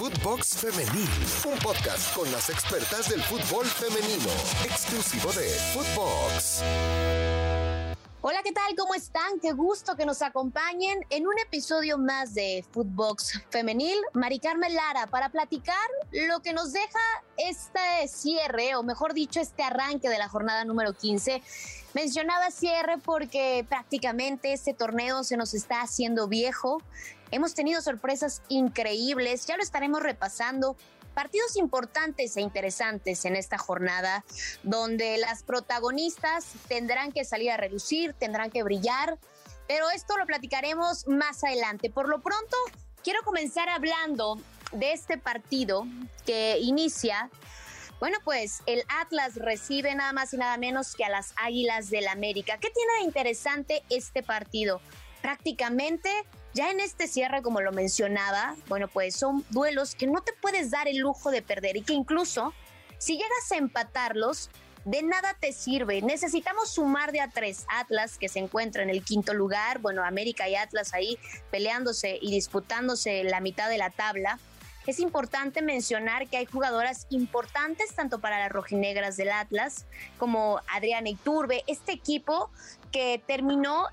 Footbox Femenil, un podcast con las expertas del fútbol femenino, exclusivo de Footbox. Hola, ¿qué tal? ¿Cómo están? Qué gusto que nos acompañen en un episodio más de Footbox Femenil. Mari Carmen Lara, para platicar lo que nos deja este cierre, o mejor dicho, este arranque de la jornada número 15. Mencionaba cierre porque prácticamente este torneo se nos está haciendo viejo. Hemos tenido sorpresas increíbles, ya lo estaremos repasando partidos importantes e interesantes en esta jornada, donde las protagonistas tendrán que salir a reducir, tendrán que brillar, pero esto lo platicaremos más adelante. Por lo pronto, quiero comenzar hablando de este partido que inicia. Bueno, pues el Atlas recibe nada más y nada menos que a las Águilas del América. ¿Qué tiene de interesante este partido? Prácticamente ya en este cierre, como lo mencionaba, bueno, pues son duelos que no te puedes dar el lujo de perder y que incluso si llegas a empatarlos, de nada te sirve. Necesitamos sumar de a tres. Atlas, que se encuentra en el quinto lugar, bueno, América y Atlas ahí peleándose y disputándose la mitad de la tabla. Es importante mencionar que hay jugadoras importantes tanto para las rojinegras del Atlas como Adriana Iturbe, este equipo que terminó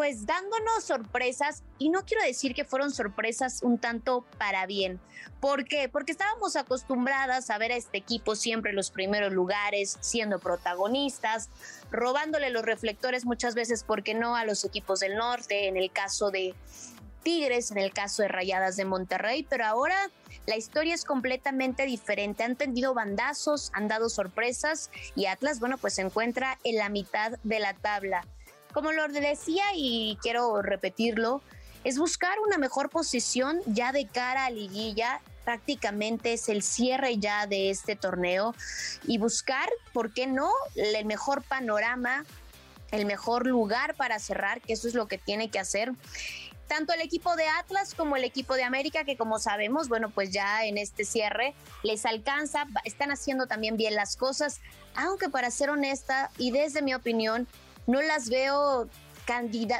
pues dándonos sorpresas y no quiero decir que fueron sorpresas un tanto para bien. ¿Por qué? Porque estábamos acostumbradas a ver a este equipo siempre en los primeros lugares, siendo protagonistas, robándole los reflectores muchas veces, porque no a los equipos del norte, en el caso de Tigres, en el caso de Rayadas de Monterrey, pero ahora la historia es completamente diferente. Han tendido bandazos, han dado sorpresas y Atlas, bueno, pues se encuentra en la mitad de la tabla. Como lo decía y quiero repetirlo, es buscar una mejor posición ya de cara a liguilla. Prácticamente es el cierre ya de este torneo y buscar, ¿por qué no?, el mejor panorama, el mejor lugar para cerrar, que eso es lo que tiene que hacer tanto el equipo de Atlas como el equipo de América, que como sabemos, bueno, pues ya en este cierre les alcanza, están haciendo también bien las cosas, aunque para ser honesta y desde mi opinión, no las veo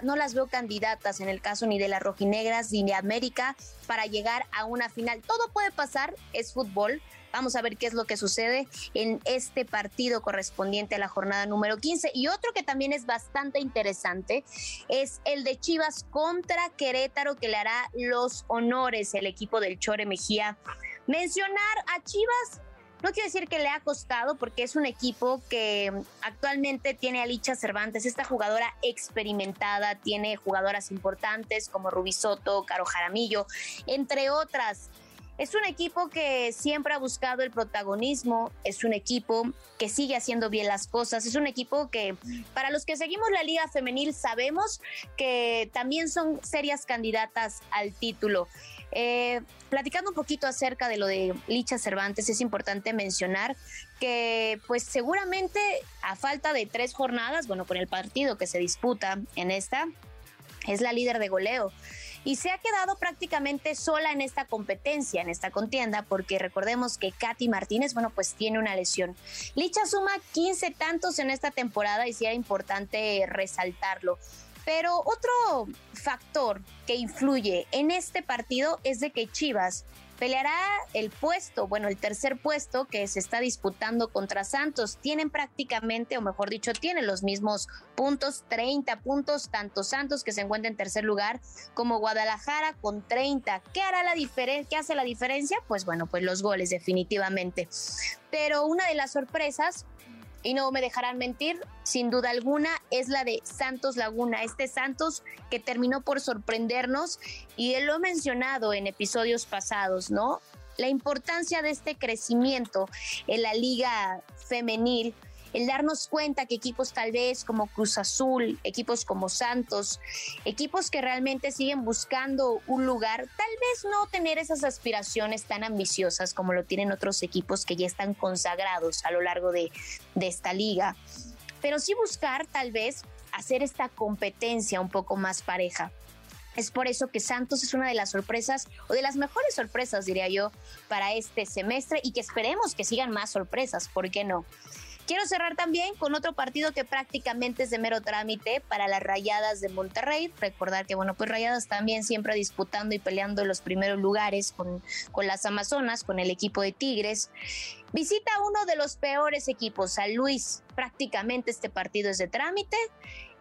no las veo candidatas en el caso ni de las rojinegras ni de América para llegar a una final. Todo puede pasar, es fútbol. Vamos a ver qué es lo que sucede en este partido correspondiente a la jornada número 15. Y otro que también es bastante interesante es el de Chivas contra Querétaro, que le hará los honores el equipo del Chore Mejía. Mencionar a Chivas no quiero decir que le ha costado porque es un equipo que actualmente tiene a Licha Cervantes, esta jugadora experimentada, tiene jugadoras importantes como Rubisoto, Caro Jaramillo, entre otras. Es un equipo que siempre ha buscado el protagonismo, es un equipo que sigue haciendo bien las cosas, es un equipo que para los que seguimos la liga femenil sabemos que también son serias candidatas al título. Eh, platicando un poquito acerca de lo de Licha Cervantes, es importante mencionar que pues seguramente a falta de tres jornadas, bueno, con el partido que se disputa en esta, es la líder de goleo y se ha quedado prácticamente sola en esta competencia, en esta contienda, porque recordemos que Katy Martínez, bueno, pues tiene una lesión. Licha suma 15 tantos en esta temporada y sí era importante resaltarlo. Pero otro factor que influye en este partido es de que Chivas peleará el puesto, bueno, el tercer puesto que se está disputando contra Santos. Tienen prácticamente, o mejor dicho, tienen los mismos puntos, 30 puntos, tanto Santos que se encuentra en tercer lugar como Guadalajara con 30. ¿Qué hará la diferencia? ¿Qué hace la diferencia? Pues bueno, pues los goles definitivamente. Pero una de las sorpresas y no me dejarán mentir, sin duda alguna, es la de Santos Laguna, este Santos que terminó por sorprendernos y él lo ha mencionado en episodios pasados, ¿no? La importancia de este crecimiento en la liga femenil el darnos cuenta que equipos tal vez como Cruz Azul, equipos como Santos, equipos que realmente siguen buscando un lugar, tal vez no tener esas aspiraciones tan ambiciosas como lo tienen otros equipos que ya están consagrados a lo largo de, esta liga, pero sí buscar tal vez hacer esta competencia un poco más pareja. Es por eso que Santos es una de las sorpresas, o de las mejores sorpresas, diría yo, para este semestre y que esperemos que sigan más sorpresas, ¿por qué no? Quiero cerrar también con otro partido que prácticamente es de mero trámite para las Rayadas de Monterrey. Recordar que, bueno, pues Rayadas también siempre disputando y peleando los primeros lugares con, con las Amazonas, con el equipo de Tigres. Visita uno de los peores equipos, San Luis. Prácticamente este partido es de trámite.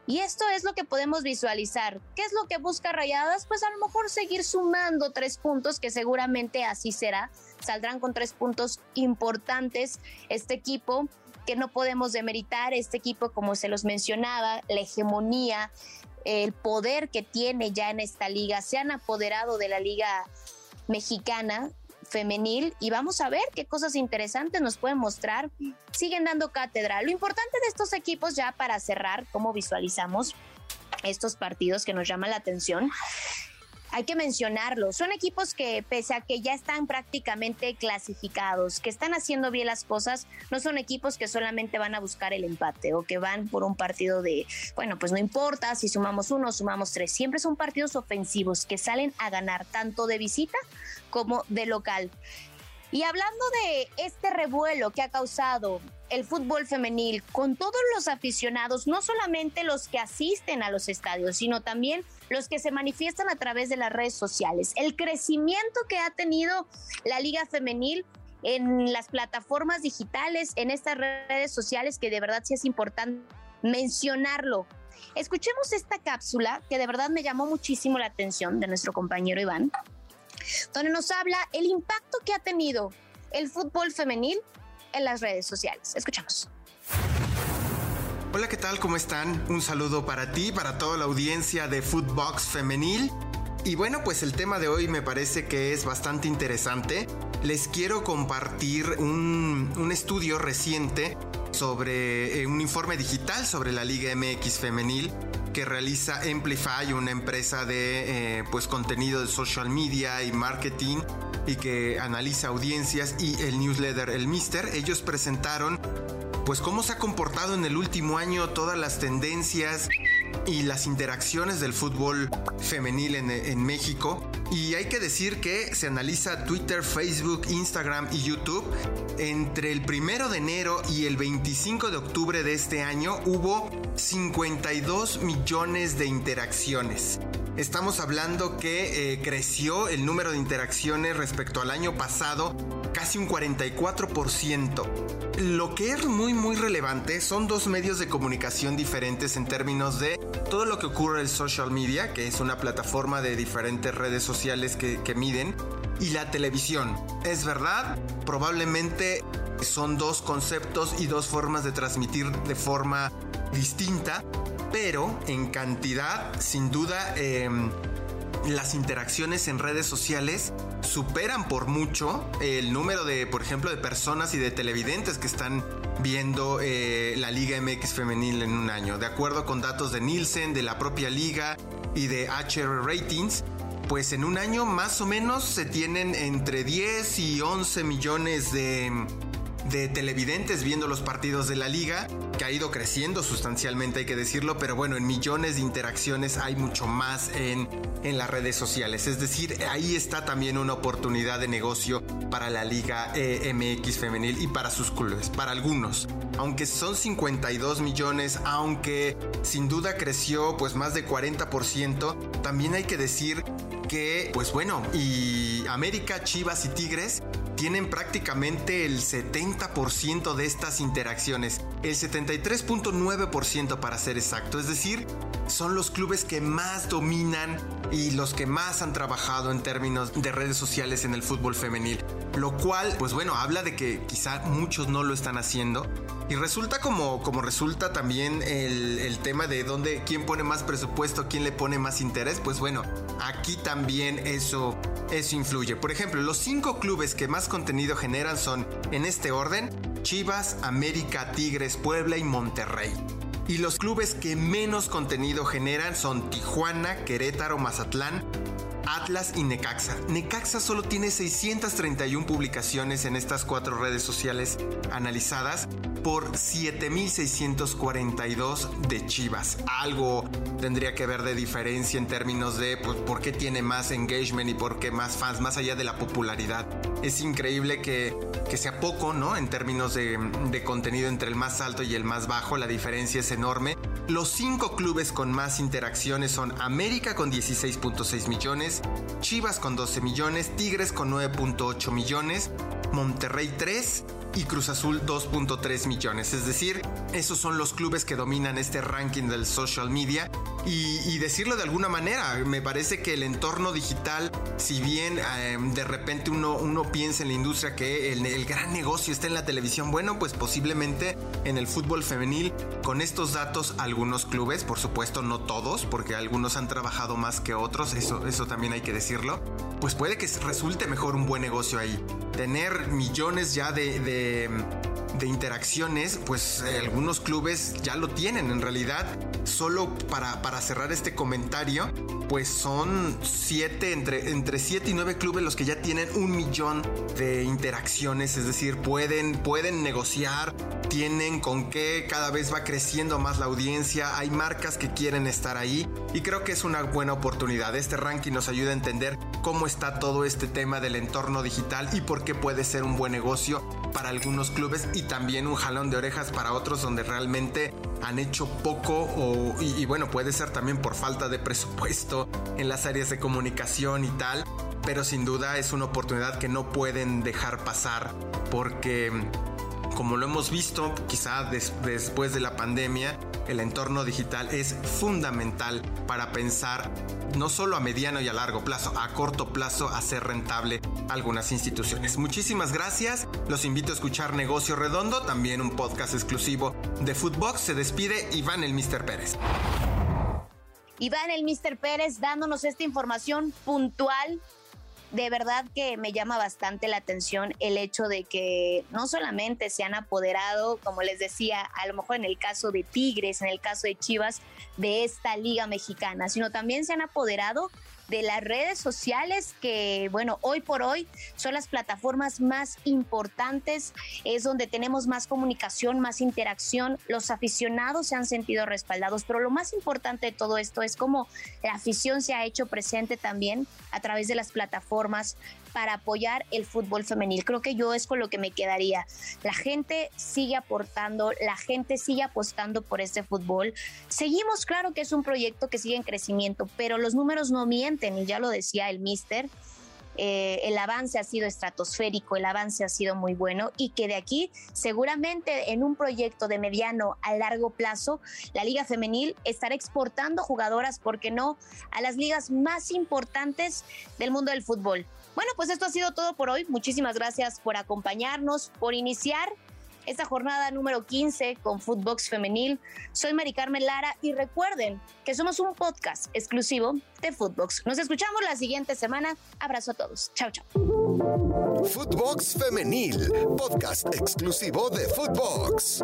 Y esto es lo que podemos visualizar. ¿Qué es lo que busca Rayadas? Pues a lo mejor seguir sumando tres puntos, que seguramente así será. Saldrán con tres puntos importantes este equipo que no podemos demeritar este equipo, como se los mencionaba, la hegemonía, el poder que tiene ya en esta liga, se han apoderado de la liga mexicana femenil y vamos a ver qué cosas interesantes nos pueden mostrar. Siguen dando cátedra. Lo importante de estos equipos ya para cerrar, cómo visualizamos estos partidos que nos llaman la atención, hay que mencionarlo. Son equipos que, pese a que ya están prácticamente clasificados, que están haciendo bien las cosas, no son equipos que solamente van a buscar el empate o que van por un partido de, bueno, pues no importa si sumamos uno, sumamos tres. Siempre son partidos ofensivos que salen a ganar tanto de visita como de local. Y hablando de este revuelo que ha causado el fútbol femenil con todos los aficionados, no solamente los que asisten a los estadios, sino también los que se manifiestan a través de las redes sociales. El crecimiento que ha tenido la liga femenil en las plataformas digitales, en estas redes sociales, que de verdad sí es importante mencionarlo. Escuchemos esta cápsula que de verdad me llamó muchísimo la atención de nuestro compañero Iván, donde nos habla el impacto que ha tenido el fútbol femenil en las redes sociales. Escuchamos. Hola, ¿qué tal? ¿Cómo están? Un saludo para ti, para toda la audiencia de Footbox Femenil. Y bueno, pues el tema de hoy me parece que es bastante interesante. Les quiero compartir un, un estudio reciente sobre eh, un informe digital sobre la Liga MX Femenil que realiza Amplify, una empresa de eh, pues contenido de social media y marketing y que analiza audiencias y el newsletter El Mister. Ellos presentaron pues cómo se ha comportado en el último año todas las tendencias y las interacciones del fútbol femenil en, en, México. Y hay que decir que se analiza Twitter, Facebook, Instagram y YouTube. Entre el primero de enero y el 25 de octubre de este año hubo 52 millones de interacciones. Estamos hablando que eh, creció el número de interacciones respecto al año pasado casi un 44%. Lo que es muy muy relevante son dos medios de comunicación diferentes en términos de todo lo que ocurre en social media, que es una plataforma de diferentes redes sociales que, que miden, y la televisión. Es verdad, probablemente son dos conceptos y dos formas de transmitir de forma distinta, pero en cantidad, sin duda, em, las interacciones en redes sociales superan por mucho el número de, por ejemplo, de personas y de televidentes que están viendo eh, la Liga MX femenil en un año. De acuerdo con datos de Nielsen, de la propia liga y de HR Ratings, pues en un año más o menos se tienen entre 10 y 11 millones de de televidentes viendo los partidos de la liga, que ha ido creciendo sustancialmente, hay que decirlo, pero bueno, en millones de interacciones hay mucho más en, en las redes sociales. Es decir, ahí está también una oportunidad de negocio para la liga eh, MX femenil y para sus clubes, para algunos. Aunque son 52 millones, aunque sin duda creció pues más de 40%, también hay que decir que, pues bueno, y América, Chivas y Tigres tienen prácticamente el 70% de estas interacciones, el 73.9% para ser exacto, es decir, son los clubes que más dominan y los que más han trabajado en términos de redes sociales en el fútbol femenil, lo cual, pues bueno, habla de que quizá muchos no lo están haciendo. Y resulta como, como resulta también el, el tema de dónde, quién pone más presupuesto, quién le pone más interés, pues bueno, aquí también eso, eso influye. Por ejemplo, los cinco clubes que más contenido generan son, en este orden, Chivas, América, Tigres, Puebla y Monterrey. Y los clubes que menos contenido generan son Tijuana, Querétaro, Mazatlán, Atlas y Necaxa. Necaxa solo tiene 631 publicaciones en estas cuatro redes sociales analizadas por 7.642 de Chivas. Algo tendría que ver de diferencia en términos de pues, por qué tiene más engagement y por qué más fans, más allá de la popularidad. Es increíble que, que sea poco, ¿no? En términos de, de contenido entre el más alto y el más bajo, la diferencia es enorme. Los cinco clubes con más interacciones son América con 16.6 millones, Chivas con 12 millones, Tigres con 9.8 millones, Monterrey 3 y Cruz Azul 2.3 millones. Es decir, esos son los clubes que dominan este ranking del social media. Y, decirlo de alguna manera, me parece que el entorno digital, si bien em, de repente uno, uno piensa en la industria que el, el gran negocio está en la televisión, bueno, pues posiblemente en el fútbol femenil, con estos datos, algunos clubes, por supuesto no todos, porque algunos han trabajado más que otros, eso, eso también hay que decirlo, pues puede que resulte mejor un buen negocio ahí. Tener millones ya de de, interacciones, pues eh, algunos clubes ya lo tienen en realidad. Solo para, para cerrar este comentario, pues son siete, entre, entre siete y nueve clubes los que ya tienen un millón de interacciones, es decir, pueden, pueden negociar, tienen con qué, cada vez va creciendo más la audiencia, hay marcas que quieren estar ahí y creo que es una buena oportunidad. Este ranking nos ayuda a entender cómo está todo este tema del entorno digital y por qué puede ser un buen negocio para algunos clubes y también un jalón de orejas para otros donde realmente han hecho poco o, y, bueno, puede ser también por falta de presupuesto en las áreas de comunicación y tal, pero sin duda es una oportunidad que no pueden dejar pasar porque como lo hemos visto quizá después de la pandemia, el entorno digital es fundamental para pensar no solo a mediano y a largo plazo, a corto plazo hacer rentable algunas instituciones. Muchísimas gracias. Los invito a escuchar Negocio Redondo, también un podcast exclusivo de Footbox. Se despide Iván el Mr. Pérez. Iván el Mr. Pérez dándonos esta información puntual de verdad que me llama bastante la atención el hecho de que no solamente se han apoderado, como les decía, a lo mejor en el caso de Tigres, en el caso de Chivas, de esta liga mexicana, sino también se han apoderado de las redes sociales que, bueno, hoy por hoy son las plataformas más importantes, es donde tenemos más comunicación, más interacción, los aficionados se han sentido respaldados, pero lo más importante de todo esto es cómo la afición se ha hecho presente también a través de las plataformas para apoyar el fútbol femenil. Creo que yo es con lo que me quedaría. La gente sigue aportando, la gente sigue apostando por este fútbol. Seguimos, claro que es un proyecto que sigue en crecimiento, pero los números no mienten y ya lo decía el mister. Eh, el avance ha sido estratosférico, el avance ha sido muy bueno y que de aquí seguramente en un proyecto de mediano a largo plazo, la Liga Femenil estará exportando jugadoras, ¿por qué no?, a las ligas más importantes del mundo del fútbol. Bueno, pues esto ha sido todo por hoy. Muchísimas gracias por acompañarnos, por iniciar esta jornada número 15 con Footbox Femenil. Soy Mari Carmen Lara y recuerden que somos un podcast exclusivo de Footbox. Nos escuchamos la siguiente semana. Abrazo a todos. Chao, chao. Footbox Femenil, podcast exclusivo de Footbox.